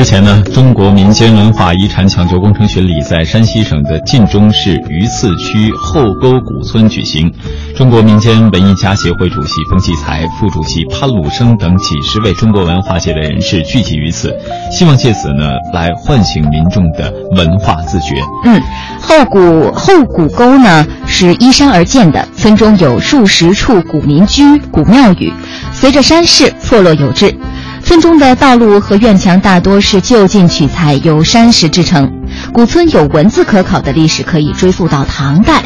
之前呢，中国民间文化遗产抢救工程巡礼在山西省的晋中市榆次区后沟古村举行。中国民间文艺家协会主席冯骥才、副主席潘鲁生等几十位中国文化界的人士聚集于此，希望借此呢来唤醒民众的文化自觉。嗯，后古后古沟呢是依山而建的，村中有数十处古民居、古庙宇，随着山势错落有致。村中的道路和院墙大多是就近取材，由山石制成。古村有文字可考的历史，可以追溯到唐代。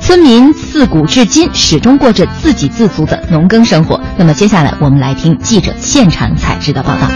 村民自古至今始终过着自给自足的农耕生活。那么接下来，我们来听记者现场采制的报道。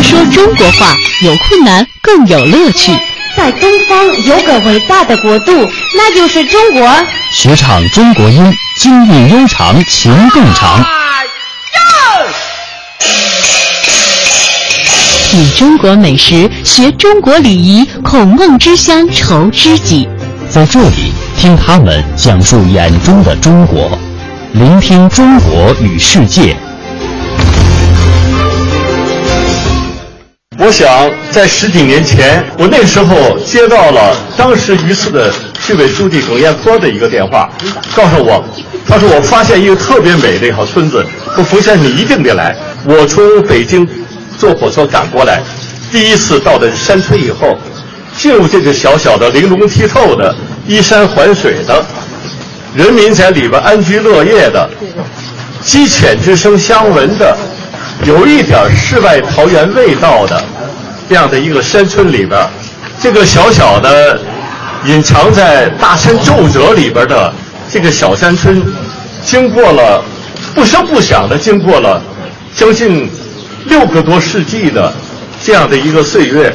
说中国话有困难更有乐趣，在东方有个伟大的国度，那就是中国。学唱中国音，京韵悠长，情更长。品中国美食，学中国礼仪，孔孟之乡愁知己。在这里，听他们讲述眼中的中国，聆听中国与世界。我想在十几年前，我那时候接到了当时榆次的区委书记耿彦坡的一个电话，告诉我，他说我发现一个特别美的一号村子，说冯先生你一定得来。我从北京坐火车赶过来，第一次到的山村以后，进入这个小小的玲珑剔透的依山环水的，人民在里边安居乐业的，鸡犬之声相闻的。有一点世外桃源味道的这样的一个山村里边，这个小小的隐藏在大山皱褶里边的这个小山村，经过了不声不响的经过了将近六个多世纪的这样的一个岁月，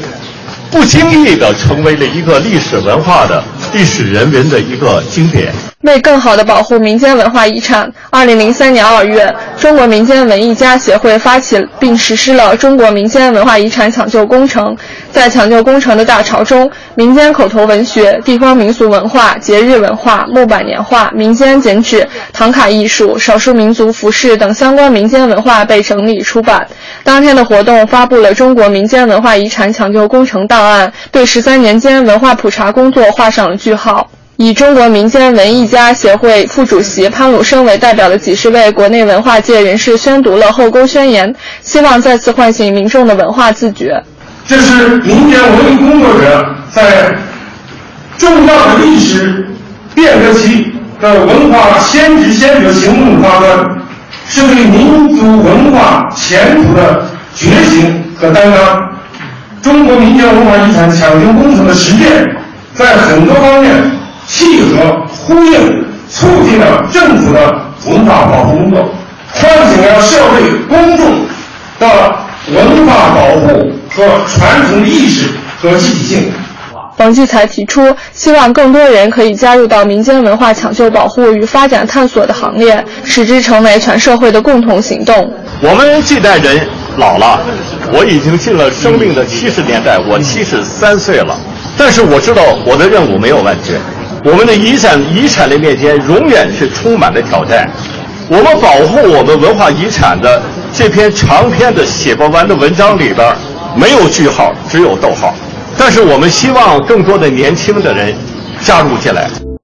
不经意的成为了一个历史文化的历史人文的一个经典。为更好地保护民间文化遗产，二零零三年二月，中国民间文艺家协会发起并实施了中国民间文化遗产抢救工程。在抢救工程的大潮中，民间口头文学、地方民俗文化、节日文化、木板年画、民间剪纸、唐卡艺术、少数民族服饰等相关民间文化被整理出版。当天的活动发布了中国民间文化遗产抢救工程档案，对十三年间文化普查工作画上了句号。以中国民间文艺家协会副主席潘鲁生为代表的几十位国内文化界人士宣读了《后沟宣言》，希望再次唤醒民众的文化自觉。这是民间文艺工作者在重要的历史变革期的文化先知先觉行动发端，是对民族文化前途的觉醒和担当。中国民间文化遗产抢救工程的实践，在很多方面。契合、呼应、促进了政府的文化保护工作，唤醒了社会公众的文化保护和传统意识和积极性。王继才提出，希望更多人可以加入到民间文化抢救、保护与发展探索的行列，使之成为全社会的共同行动。我们这代人老了，我已经进了生命的七十年代，我七十三岁了，但是我知道我的任务没有完结。我们的遗产遗产的面前永远是充满了挑战。我们保护我们文化遗产的这篇长篇的写不完的文章里边，没有句号，只有逗号。但是我们希望更多的年轻的人加入进来。